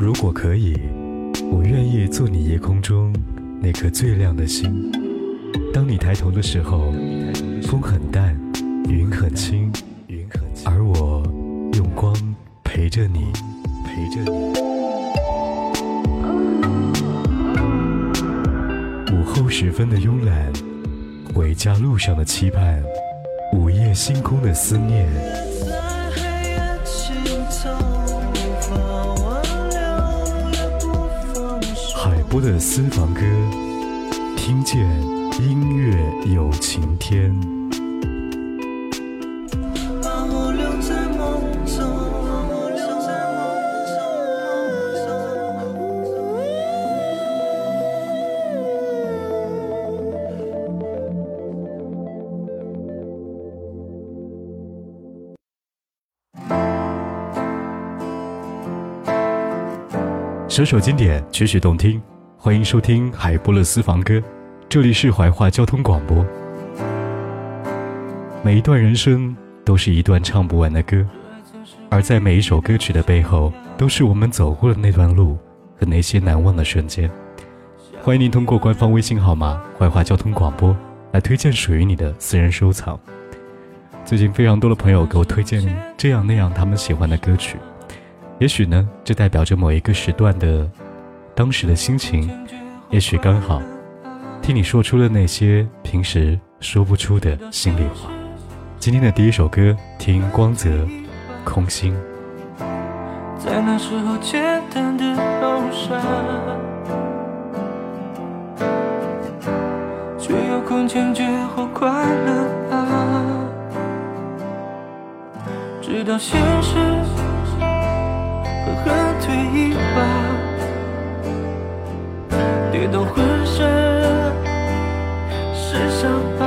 如果可以，我愿意做你夜空中那颗最亮的星。当你抬头的时候，风很淡，云很轻，而我用光陪着你，陪着你。午后时分的慵懒，回家路上的期盼，午夜星空的思念。播的私房歌，听见音乐有晴天。首首经典，曲曲动听，欢迎收听海波勒私房歌，这里是怀化交通广播。每一段人生都是一段唱不完的歌，而在每一首歌曲的背后，都是我们走过的那段路和那些难忘的瞬间。欢迎您通过官方微信号码“怀化交通广播”来推荐属于你的私人收藏。最近非常多的朋友给我推荐这样那样他们喜欢的歌曲。也许呢，这代表着某一个时段的当时的心情。也许刚好听你说出了那些平时说不出的心里话。今天的第一首歌，听光泽，《空心》。在那时候简单的好傻，却有空前绝后快乐啊！直到现实。喝退一把，跌到浑身是伤疤。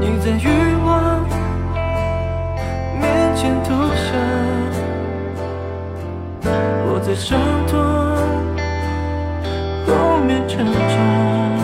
你在欲望面前投降，我在伤痛后面成长。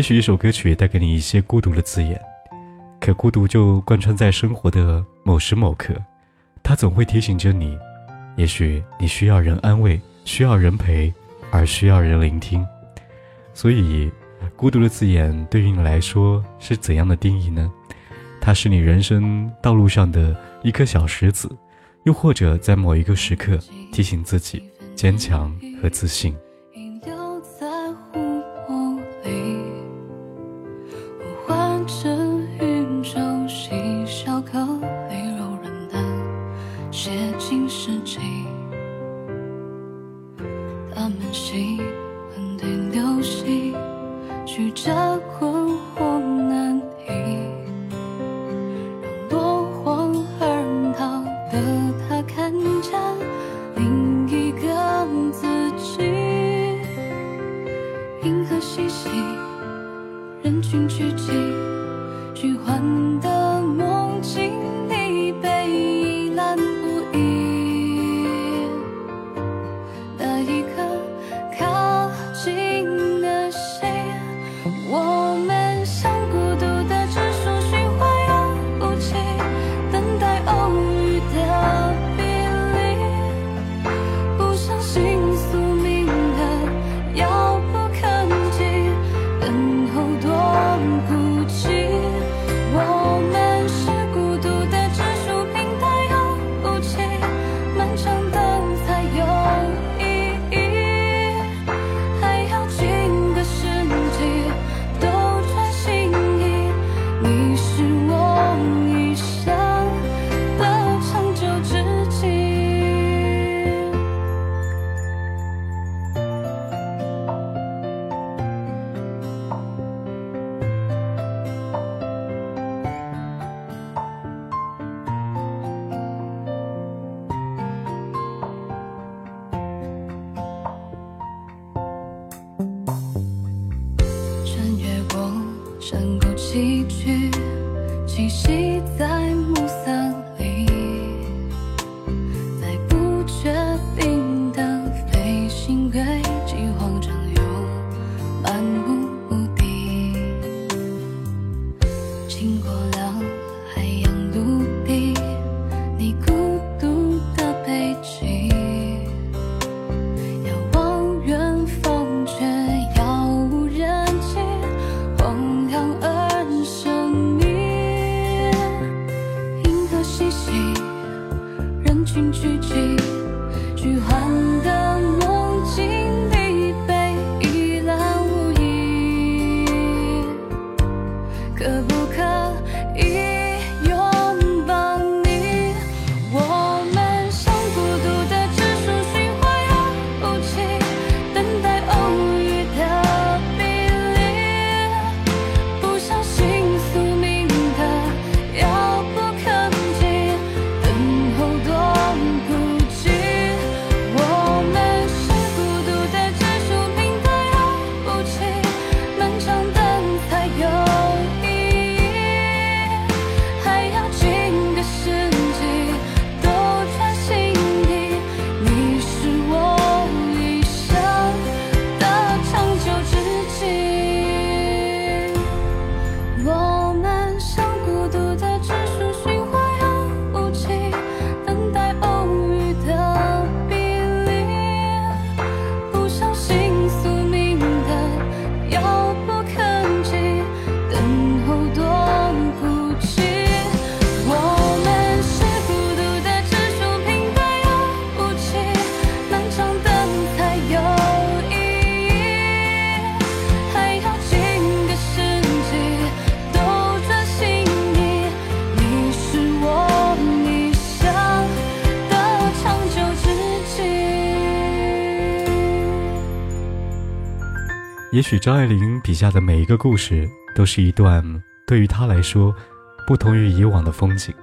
也许一首歌曲带给你一些孤独的字眼，可孤独就贯穿在生活的某时某刻，它总会提醒着你，也许你需要人安慰，需要人陪，而需要人聆听。所以，孤独的字眼对于你来说是怎样的定义呢？它是你人生道路上的一颗小石子，又或者在某一个时刻提醒自己坚强和自信。人群聚集虚幻的梦境里经过了也许张爱玲笔下的每一个故事，都是一段对于她来说不同于以往的风景，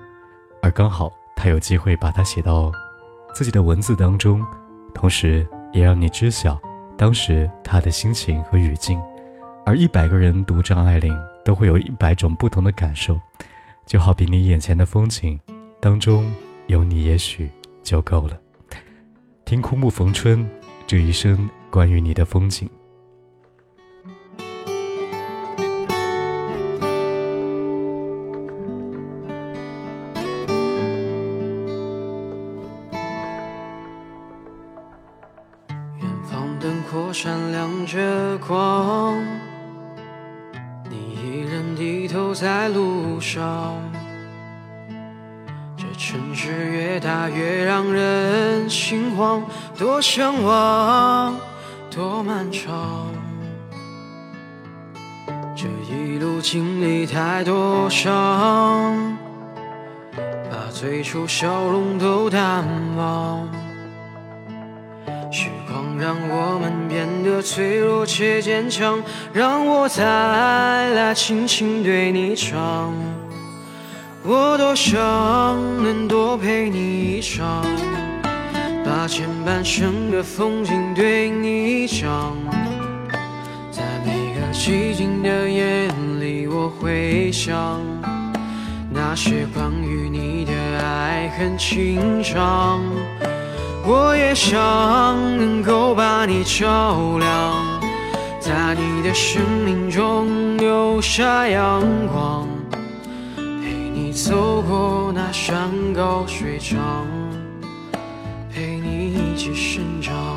而刚好她有机会把它写到自己的文字当中，同时也让你知晓当时她的心情和语境。而一百个人读张爱玲，都会有一百种不同的感受，就好比你眼前的风景当中有你，也许就够了。听枯木逢春，这一生关于你的风景。向往，多漫长。这一路经历太多伤，把最初笑容都淡忘。时光让我们变得脆弱且坚强，让我再来轻轻对你唱。我多想能多陪你一场，把前半生的风景对你讲。在每个寂静的夜里，我会想那些关于你的爱恨情长。我也想能够把你照亮，在你的生命中留下阳光，陪你走过那山高水长，去寻找。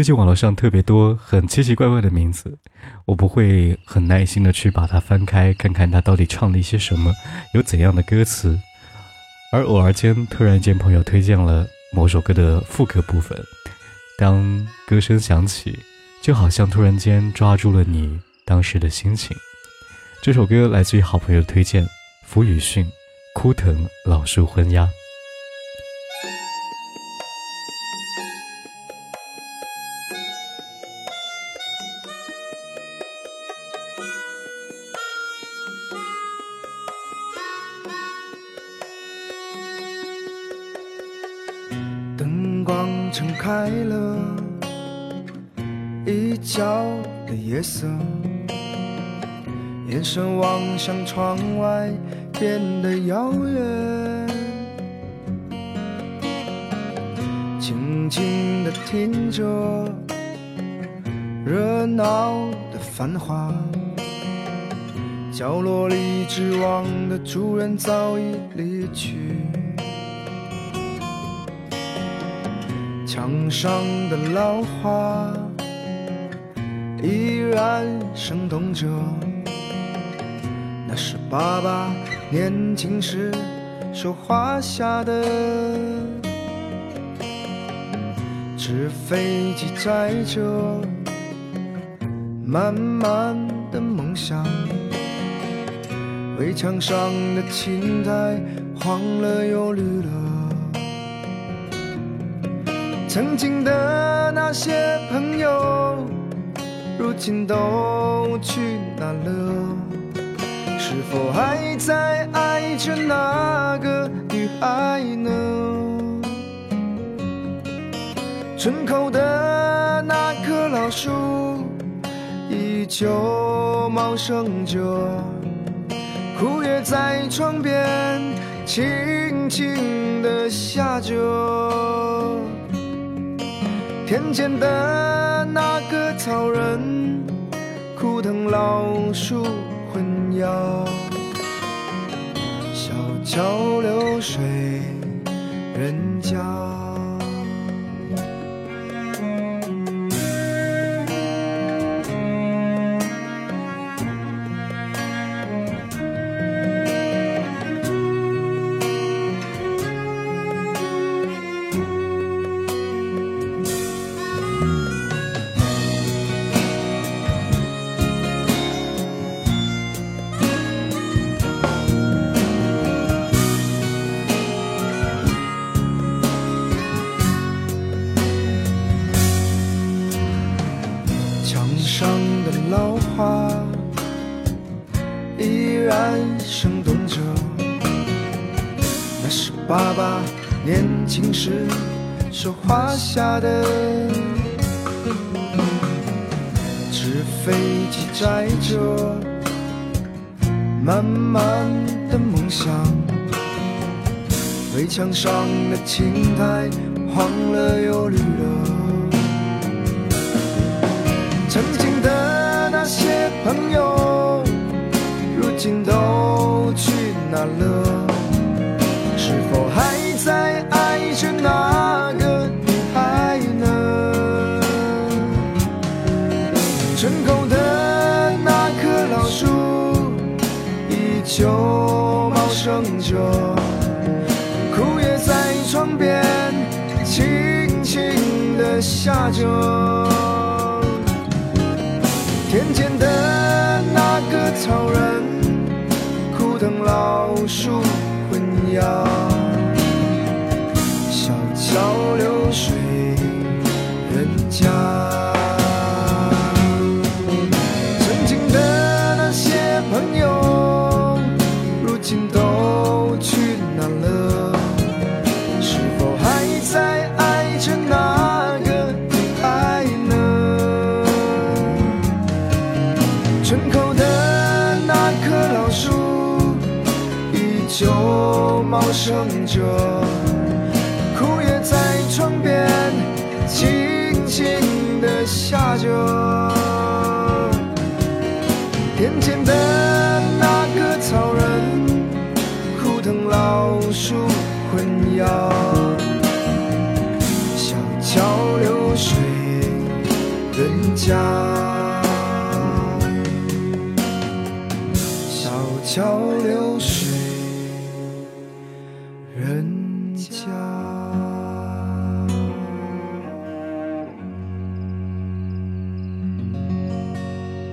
最近网络上特别多很奇奇怪怪的名字，我不会很耐心的去把它翻开，看看它到底唱了一些什么，有怎样的歌词。而偶尔间，突然间朋友推荐了某首歌的副歌部分，当歌声响起，就好像突然间抓住了你当时的心情。这首歌来自于好朋友推荐，符宇迅，《枯藤老树昏鸦》。夜色，眼神望向窗外，变得遥远。静静地听着热闹的繁华，角落里织网的主人早已离去。墙上的老花依然生动着，那是爸爸年轻时手画下的。纸飞机载着满满的梦想，围墙上的青苔黄了又绿了。曾经的那些朋友，如今都去哪了？是否还在爱着那个女孩呢？村口的那棵老树，依旧茂盛着，枯叶在窗边轻轻地下着。田间的那草人，枯藤老树昏鸦，小桥流水着满满的梦想。围墙上的青苔黄了又绿了。曾经的那些朋友，如今都去哪了？秋茂盛着，枯叶在窗边轻轻地下着。田间的那个草人，枯藤老树。昏鸦茂盛着，枯叶在窗边轻轻地下着。田间的那个草人，枯藤老树昏鸦，小桥流水人家，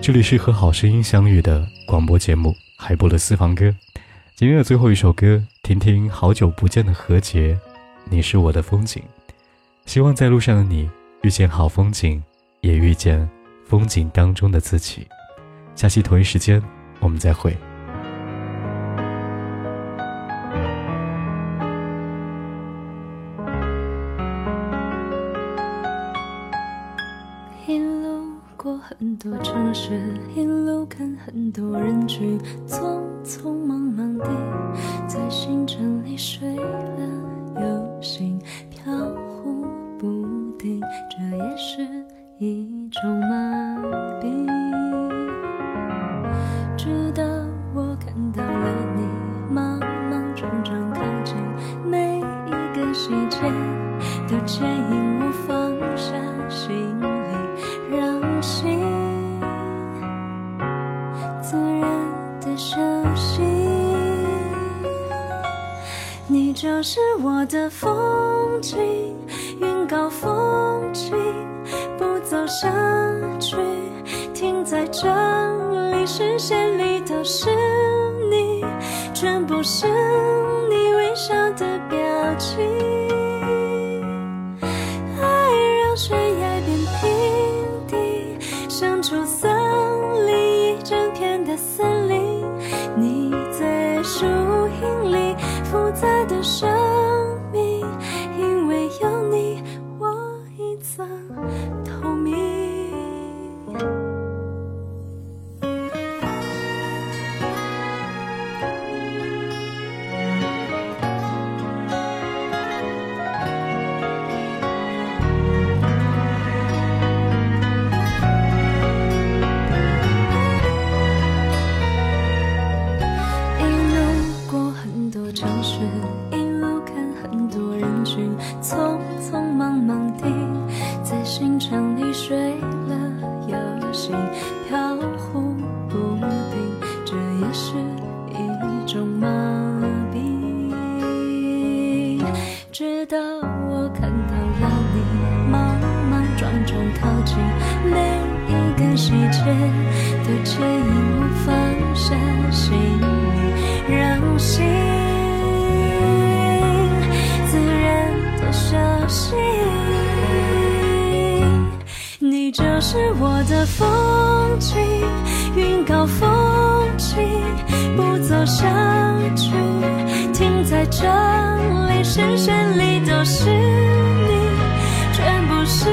这里是和好声音相遇的广播节目，海波的私房歌。今天的最后一首歌，听听好久不见的何洁，你是我的风景。希望在路上的你遇见好风景，也遇见风景当中的自己。下期同一时间，我们再会。一路过很多城市一路看很多人群匆匆忙忙地在行程里睡了是我的风景，云高风轻，不走下去，停在这里，视线里都是你，全部是。好风景不走下去停在这里视线里都是你全部是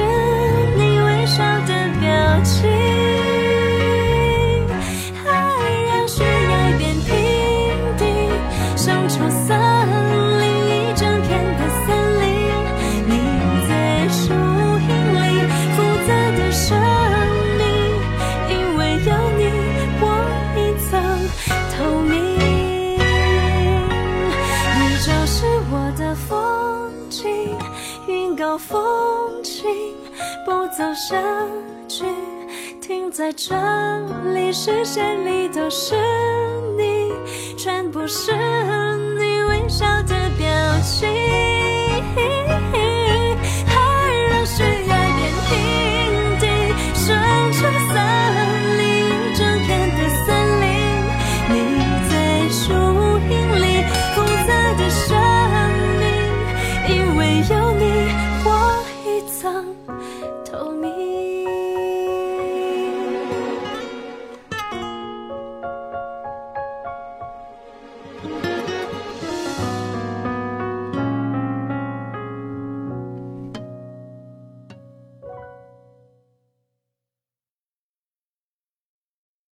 在这里视线里都是你全部是你微笑的表情。